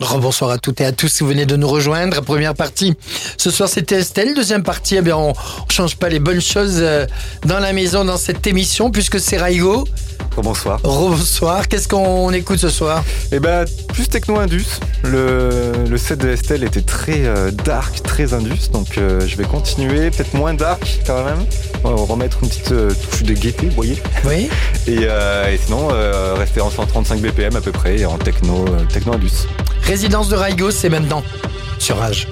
Bonsoir à toutes et à tous si vous venez de nous rejoindre. Première partie, ce soir c'était Estelle. Deuxième partie, eh bien, on ne change pas les bonnes choses euh, dans la maison dans cette émission puisque c'est Raigo. Bonsoir. Bonsoir. Qu'est-ce qu'on écoute ce soir? Eh ben, plus techno-indus. Le, le, set de Estelle était très euh, dark, très indus. Donc euh, je vais continuer, peut-être moins dark quand même. On va remettre une petite touche de gaieté, vous voyez Oui. et, et, sinon, rester en 135 BPM à peu près en techno, techno-indus. Résidence de Raigo, c'est maintenant sur Rage.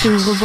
Je vous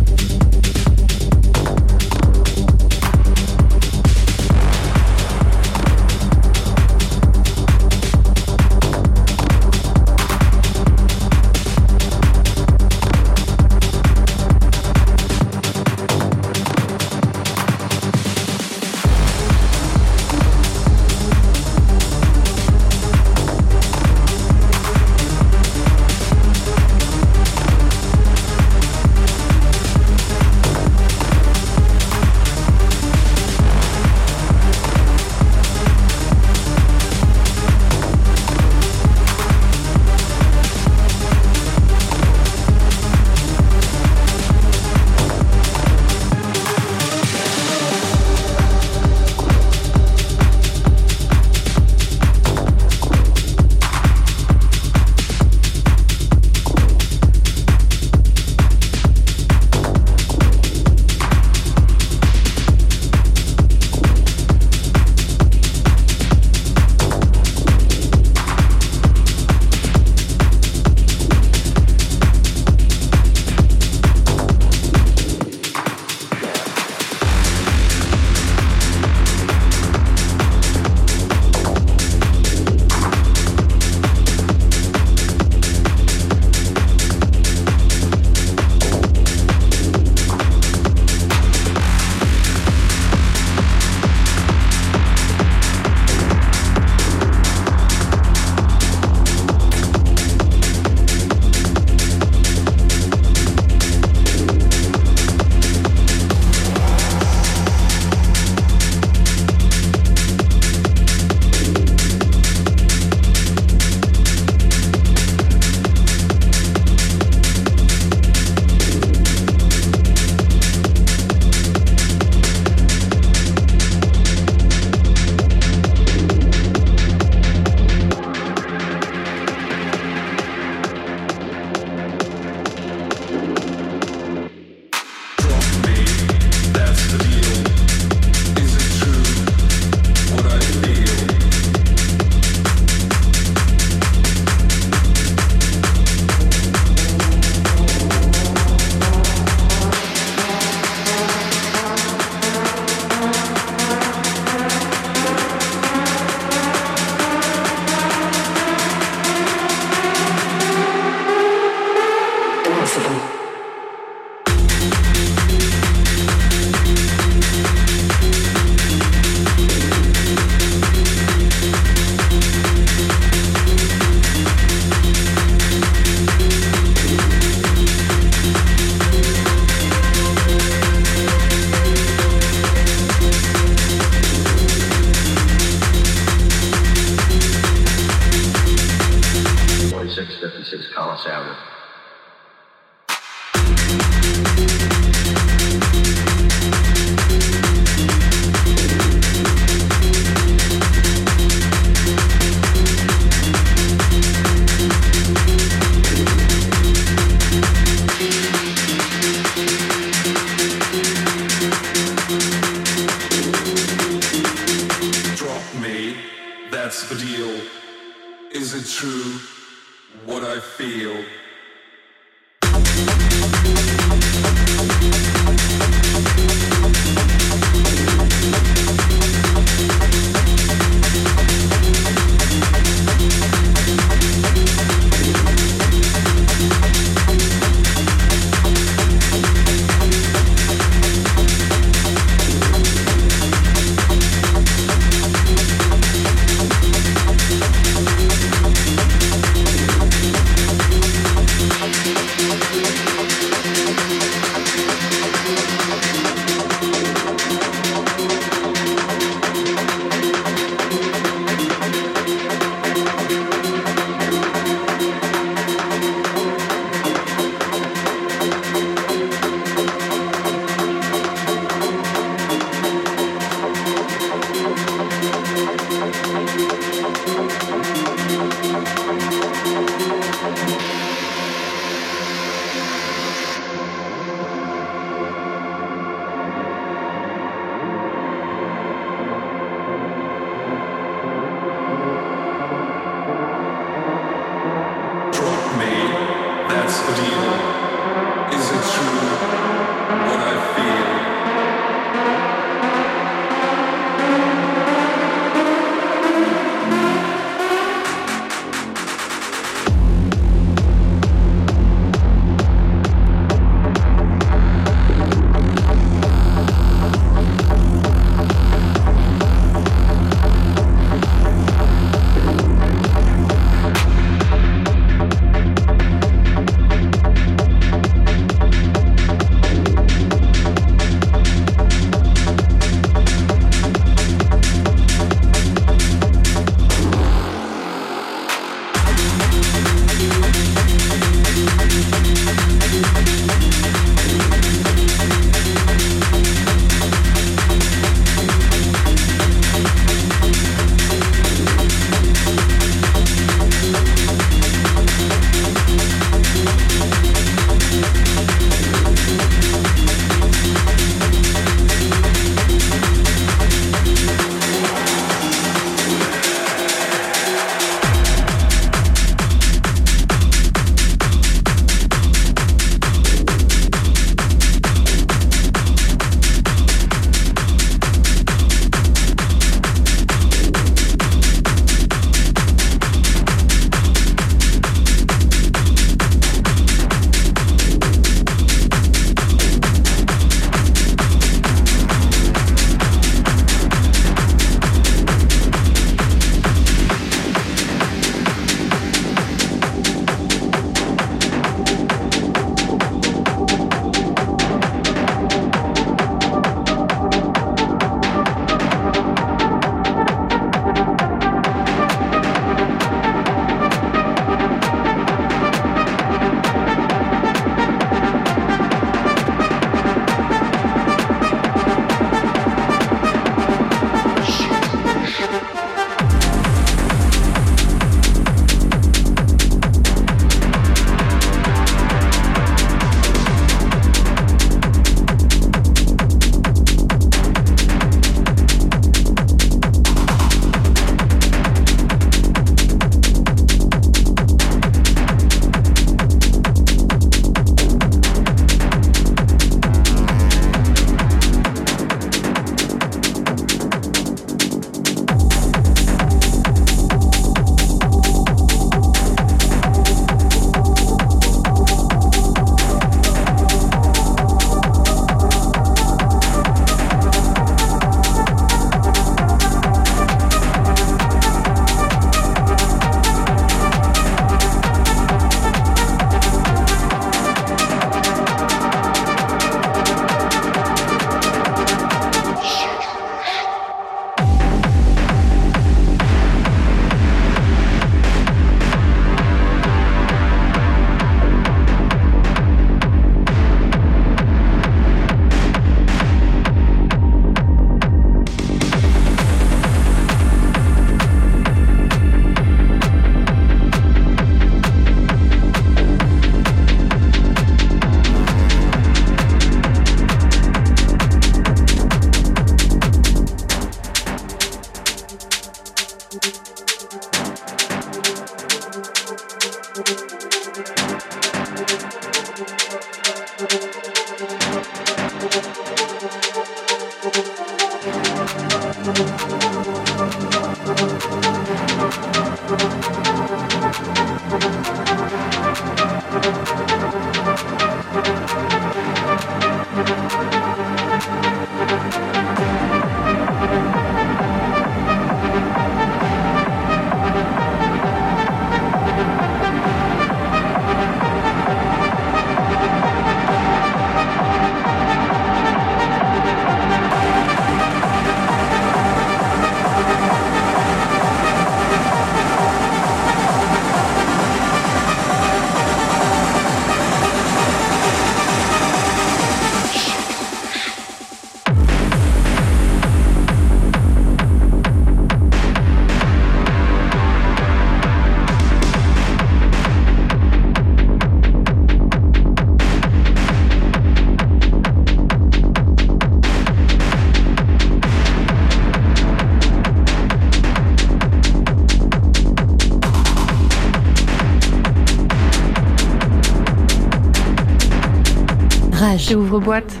Ouvre-Boîte.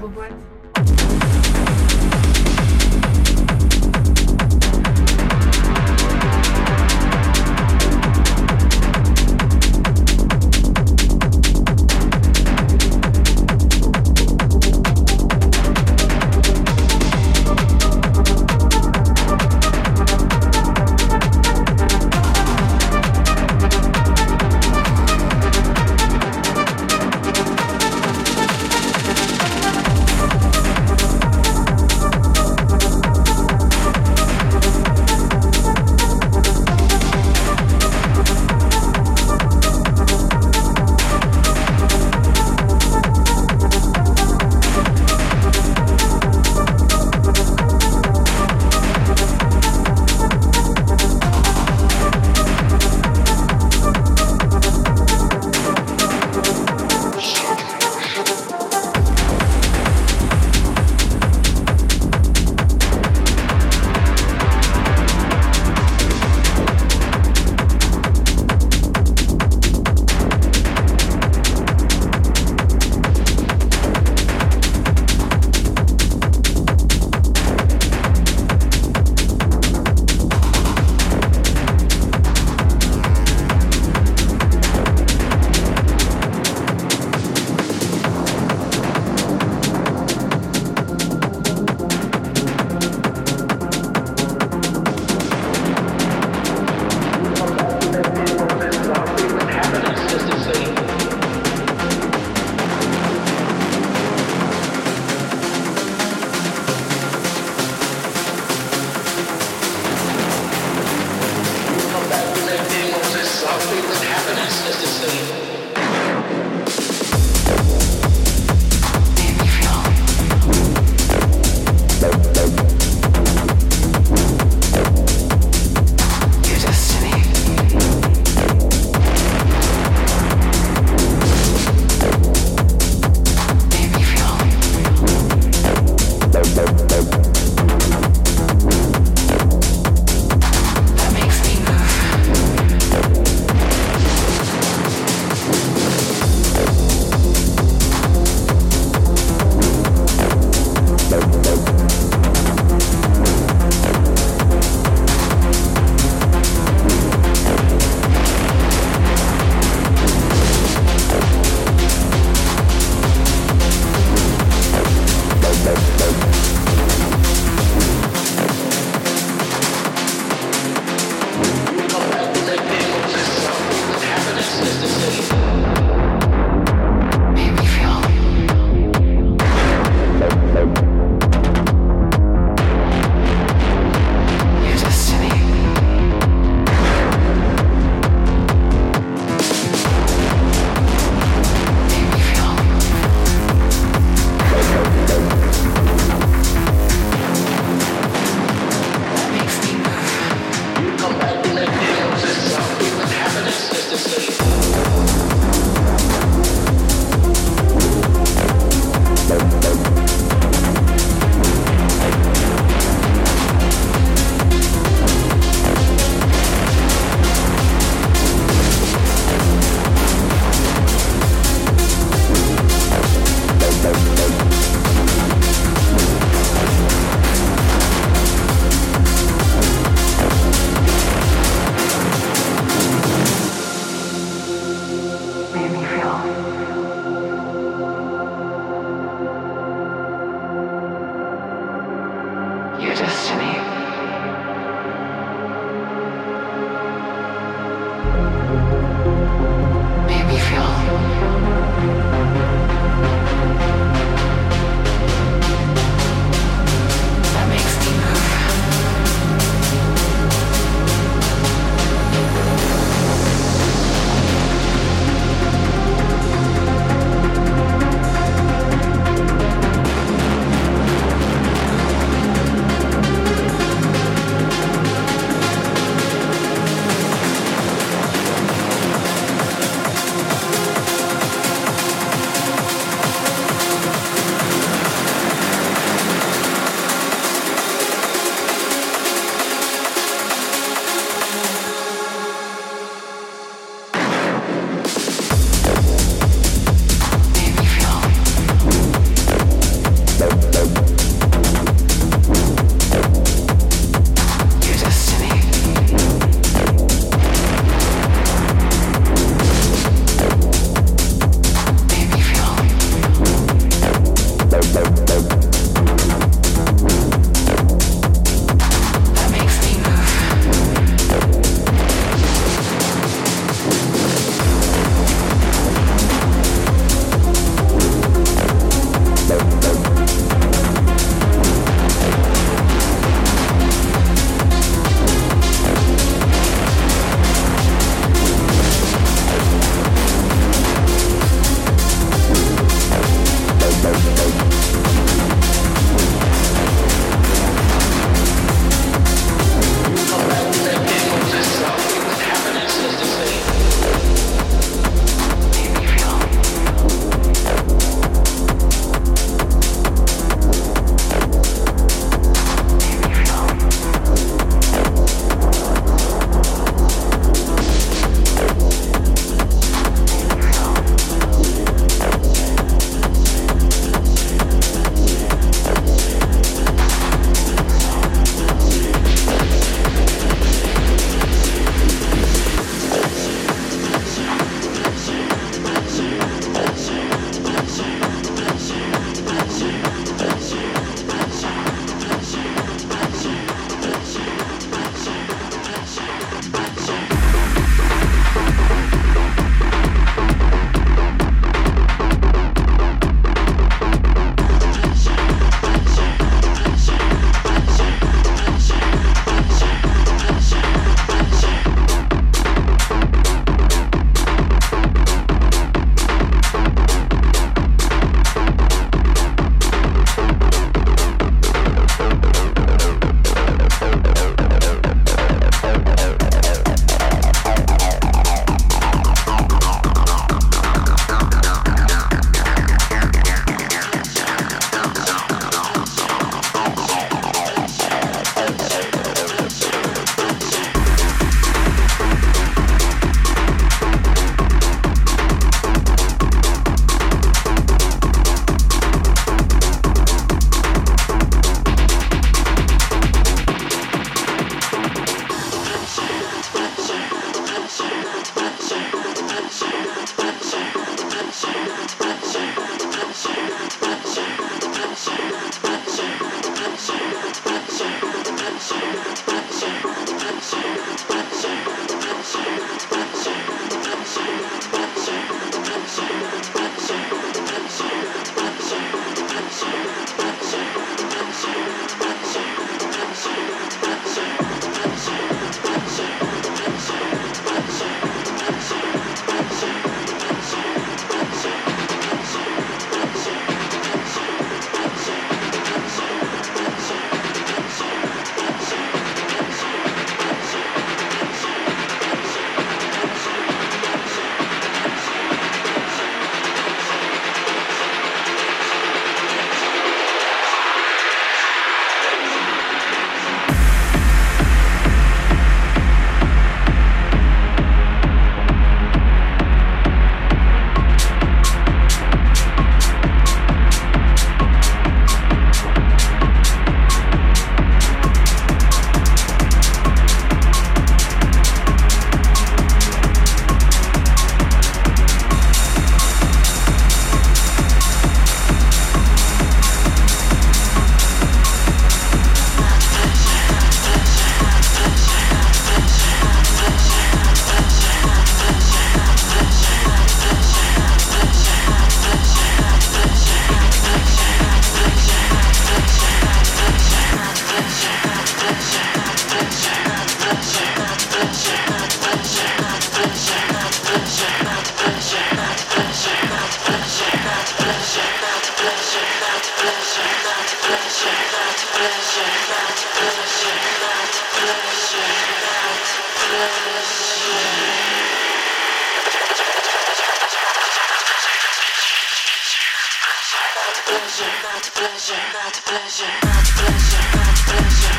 Not pleasure, not pleasure, not pleasure, not pleasure.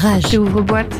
Rage. C'est ouvre-boîte.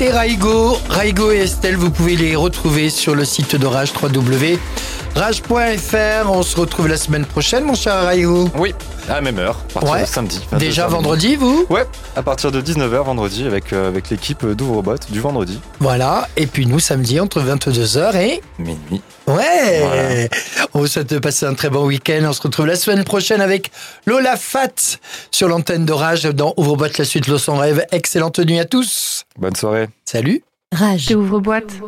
C'était Raigo. Raigo et Estelle, vous pouvez les retrouver sur le site de Rage www.rage.fr. On se retrouve la semaine prochaine, mon cher Raigo. Oui, à la même heure, à partir Ouais. de samedi. Déjà 22h. vendredi, vous Ouais, à partir de 19h vendredi avec, euh, avec l'équipe d'Ouvrobot du vendredi. Voilà. Et puis nous, samedi, entre 22h et... Minuit. Ouais Voilà. On vous souhaite de passer un très bon week-end. On se retrouve la semaine prochaine avec Lola Fat sur l'antenne d'Orage dans Ouvre-boîte la suite Los en rêve. Excellente nuit à tous. Bonne soirée. Salut Rage. Ouvre boîte.